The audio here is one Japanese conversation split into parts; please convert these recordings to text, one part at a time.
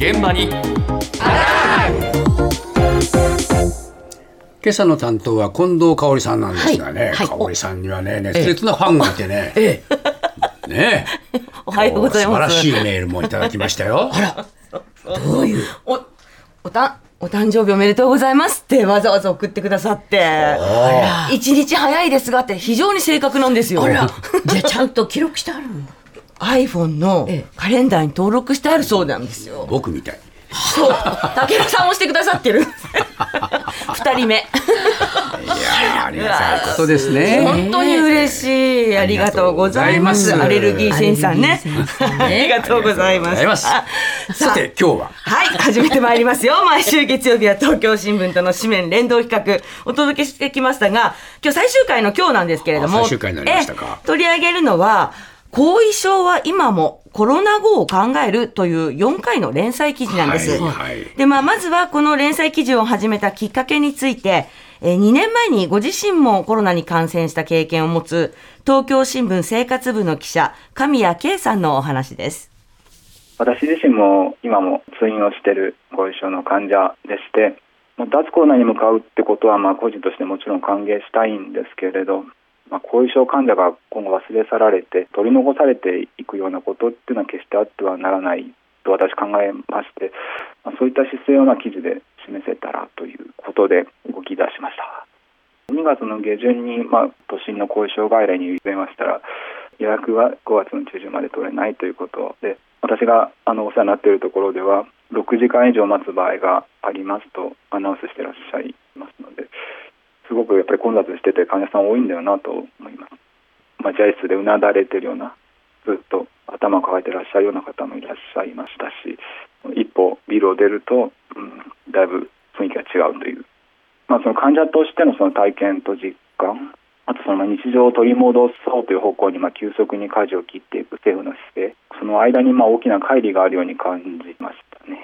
現場に今朝の担当は近藤香織さんなんですがね、はいはい香織さんにはね熱烈なファンがいてね、ええ、ねおはようございます。素晴らしいメールもいただきましたよ。どういう？お、おた、お誕生日おめでとうございますってわざわざ送ってくださって。一日早いですがって非常に正確なんですよ。あら、じゃあちゃんと記録してあるんだ。iPhone のええカレンダーに登録してあるそうなんですよ。僕みたい。そう。武田さんもしてくださってる。二人目。いやーありがたいことですね。本当に嬉しい。ありがとうございます。アありがとうございますレルギーセンさんねアレルギーセンさん。ありがとうございます。ありがとうございますあさて今日は？はい、始めてまいりますよ。毎週月曜日は東京新聞との紙面連動企画、お届けしてきましたが、今日最終回の今日なんですけれども、あ最終回になりましたかえ取り上げるのは、後遺症は今もコロナ後を考えるという4回の連載記事なんです。はいはいで、まあ、まずはこの連載記事を始めたきっかけについて、えー2年前にご自身もコロナに感染した経験を持つ、東京新聞生活部の記者、神谷圭さんのお話です。私自身も今も通院をしている後遺症の患者でしてもう脱コロナに向かうってことはまあ個人としてもちろん歓迎したいんですけれど、まあ、後遺症患者が今後忘れ去られて取り残されていくようなことっていうのは決してあってはならないと私考えまして、まあ、そういった姿勢をま記事で示せたらということで動き出しました。2月の下旬に、まあ、都心の後遺症外来に電話したら予約が5月の中旬まで取れないということで私があのお世話になっているところでは6時間以上待つ場合がありますとアナウンスしてらっしゃいごくやっぱり混雑してて患者さん多いんだよなと思います。待合室でうなだれてるようなずっと頭を抱えてらっしゃるような方もいらっしゃいましたし一歩ビルを出ると、うん、だいぶ雰囲気が違うという。まあ、その患者としてのその体験と実感、あとその日常を取り戻そうという方向にまあ急速に舵を切っていく政府の姿勢、その間にまあ大きな乖離があるように感じましたね。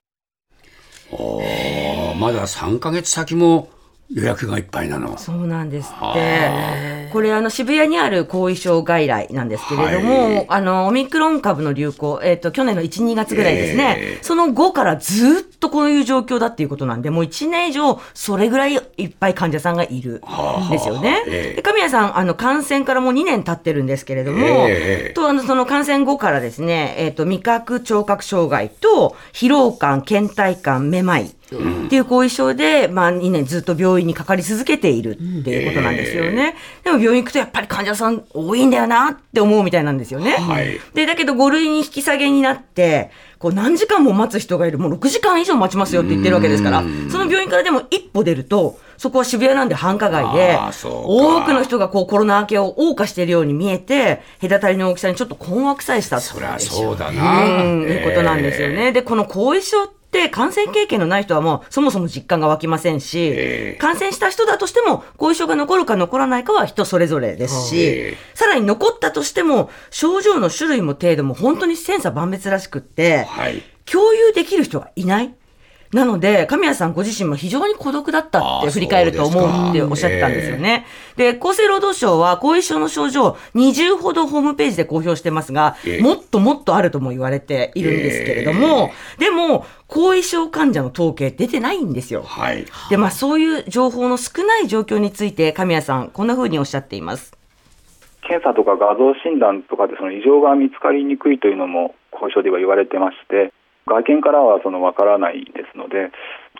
おまだ3ヶ月先も予約がいっぱいなの。そうなんですっはて。これあの渋谷にある後遺症外来なんですけれども、はいあのオミクロン株の流行、えっ、と去年の1、2月ぐらいですね、ええその後からずっとこういう状況だっていうことなんで、もう1年以上それぐらいいっぱい患者さんがいるんですよね。ええで神谷さんあの感染からもう2年経ってるんですけれども、ええとあのその感染後からですね、えっ、と味覚聴覚障害と疲労感、倦怠感、めまい。っていう後遺症で、まあ、2年ずっと病院にかかり続けているっていうことなんですよね。でも病院行くとやっぱり患者さん多いんだよなって思うみたいなんですよね。はいで、だけど5類に引き下げになって、こう何時間も待つ人がいる、もう6時間以上待ちますよって言ってるわけですから、その病院からでも一歩出ると、そこは渋谷なんで繁華街で多くの人がこうコロナ明けを謳歌しているように見えて、隔たりの大きさにちょっと困惑さえしたそりゃそうだな。うん、いうことなんですよね。で、この後遺症って感染経験のない人はもうそもそも実感が湧きませんし、ええ感染した人だとしても後遺症が残るか残らないかは人それぞれですし、ええさらに残ったとしても症状の種類も程度も本当に千差万別らしくって、はい。共有できる人がいない。なので、神谷さんご自身も非常に孤独だったって振り返ると思うっておっしゃってたんですよね。で、厚生労働省は後遺症の症状20ほどホームページで公表してますが、ええもっともっとあるとも言われているんですけれども、でも、後遺症患者の統計出てないんですよ。はい。で、まあそういう情報の少ない状況について神谷さん、こんな風におっしゃっています。検査とか画像診断とかでその異常が見つかりにくいというのも後遺症では言われてまして外見からはそのわからないですので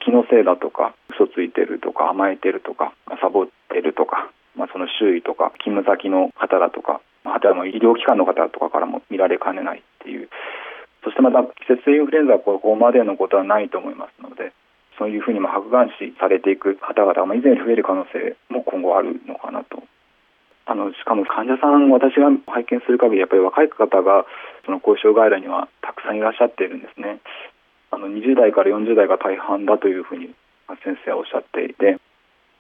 気のせいだとか嘘ついてるとか甘えてるとかサボってるとか、まあ、その周囲とか勤務先の方だとかあとはもう医療機関の方とかからも見られかねないっていう。そしてまた季節性インフルエンザはここまでのことはないと思いますのでそういうふうにまあ白眼視されていく方々が以前より増える可能性も今後あるのかなと。あのしかも患者さん、私が拝見する限り、やっぱり若い方がその後遺症外来にはたくさんいらっしゃっているんですね。あの20代から40代が大半だというふうに先生はおっしゃっていて、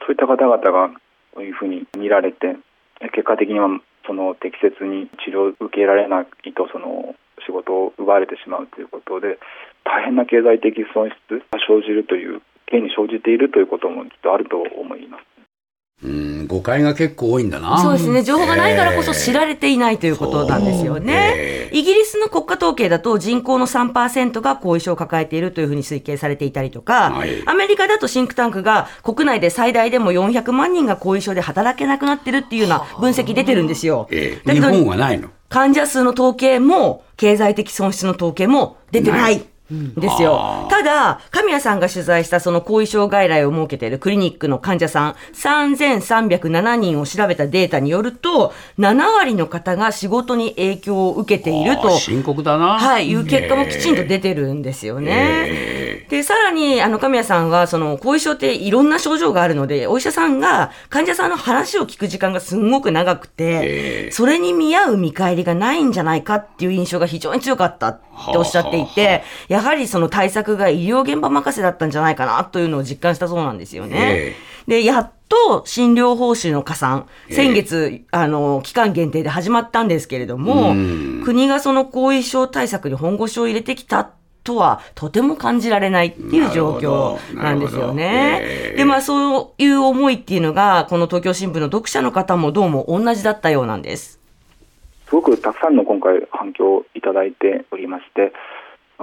そういった方々がこういうふうに見られて、結果的にはその適切に治療を受けられないとその仕事を奪われてしまうということで、大変な経済的損失が生じるという、刑に生じているということもきっとあると思います。うん、誤解が結構多いんだな。そうですね。情報がないからこそ知られていないということなんですよね。イギリスの国家統計だと人口の3%が後遺症を抱えているというふうに推計されていたりとか、はいアメリカだとシンクタンクが国内で最大でも400万人が後遺症で働けなくなってるっていうような分析出てるんですよ。ええ日だけど本はないの？患者数の統計も、経済的損失の統計も出てない。んですよ。ただ、神谷さんが取材したその後遺症外来を設けているクリニックの患者さん、3307人を調べたデータによると、7割の方が仕事に影響を受けていると深刻だな。はい、いう結果もきちんと出てるんですよね。で、さらに、あの、神谷さんは、その、後遺症っていろんな症状があるので、お医者さんが患者さんの話を聞く時間がすんごく長くて、それに見合う見返りがないんじゃないかっていう印象が非常に強かったっておっしゃっていて、やはりその対策が医療現場任せだったんじゃないかなというのを実感したそうなんですよね。で、やっと診療報酬の加算、先月、あの、期間限定で始まったんですけれども、国がその後遺症対策に本腰を入れてきたとはとても感じられないっていう状況なんですよねえ。ーで、まあそういう思いっていうのが、この東京新聞の読者の方もどうも同じだったようなんです。すごくたくさんの今回反響をいただいておりまして、まあ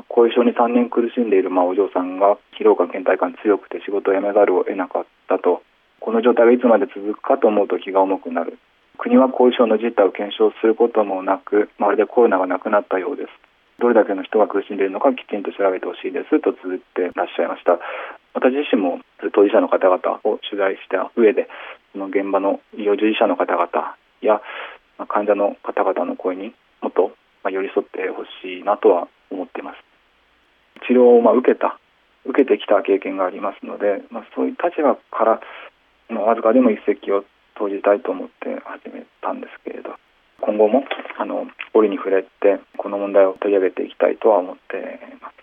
後遺症に3年苦しんでいるまあお嬢さんが疲労感、倦怠感強くて仕事を辞めざるを得なかったと、この状態がいつまで続くかと思うと気が重くなる。国は後遺症の実態を検証することもなく、まるでコロナがなくなったようです。どれだけの人が苦しんでいるのかきちんと調べてほしいですと綴ってらっしゃいました。私自身も当事者の方々を取材した上で、その現場の医療従事者の方々や患者の方々の声にもっと寄り添ってほしいなとは思っています。治療をま受けた、受けてきた経験がありますので、まあ、そういう立場から、わずかでも一石を投じたいと思って始めたんですけれど、今後もあの折に触れて、この問題を取り上げていきたいとは思っています。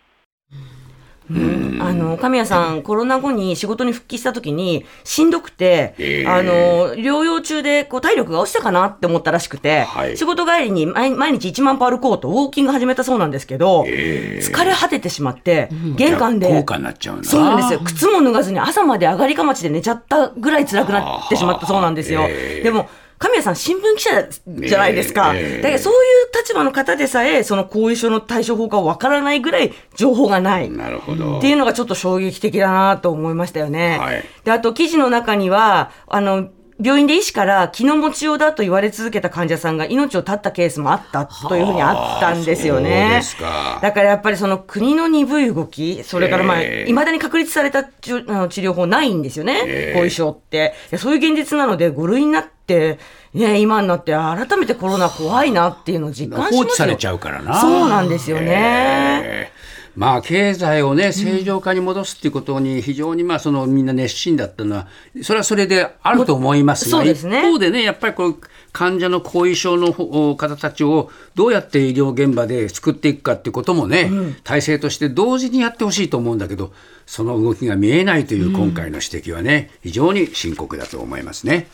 あの、神谷さん、コロナ後に仕事に復帰した時に、しんどくて、ええ。あの、療養中で、こう、体力が落ちたかなって思ったらしくて、はい。仕事帰りに毎毎日1万歩歩こうと、ウォーキング始めたそうなんですけど、疲れ果ててしまって、玄関で、高価になっちゃうんだそうなんですよ。靴も脱がずに朝まで上がりかまちで寝ちゃったぐらい辛くなってしまったそうなんですよ。ええ。でも、神谷さん新聞記者じゃないですか。ええだからそういう立場の方でさえ、その後遺症の対処法がわからないぐらい情報がない。なるほど。っていうのがちょっと衝撃的だなと思いましたよね。はいで、あと記事の中には、あの、病院で医師から気の持ちようだと言われ続けた患者さんが命を絶ったケースもあったというふうにあったんですよね。かだからやっぱりその国の鈍い動き、それからまあ、ええ未だに確立された治療法ないんですよね。ええ後遺症って。そういう現実なので、5類になって、ね、今になって改めてコロナ怖いなっていうのを実感しますよ。放置されちゃうからな。そうなんですよね。ええまあ経済をね正常化に戻すっていうことに非常にまあそのみんな熱心だったのはそれはそれであると思いますがね。一方でねやっぱりこう患者の後遺症のお方たちをどうやって医療現場で救っていくかっていうこともね、体制として同時にやってほしいと思うんだけどその動きが見えないという今回の指摘はね非常に深刻だと思いますね。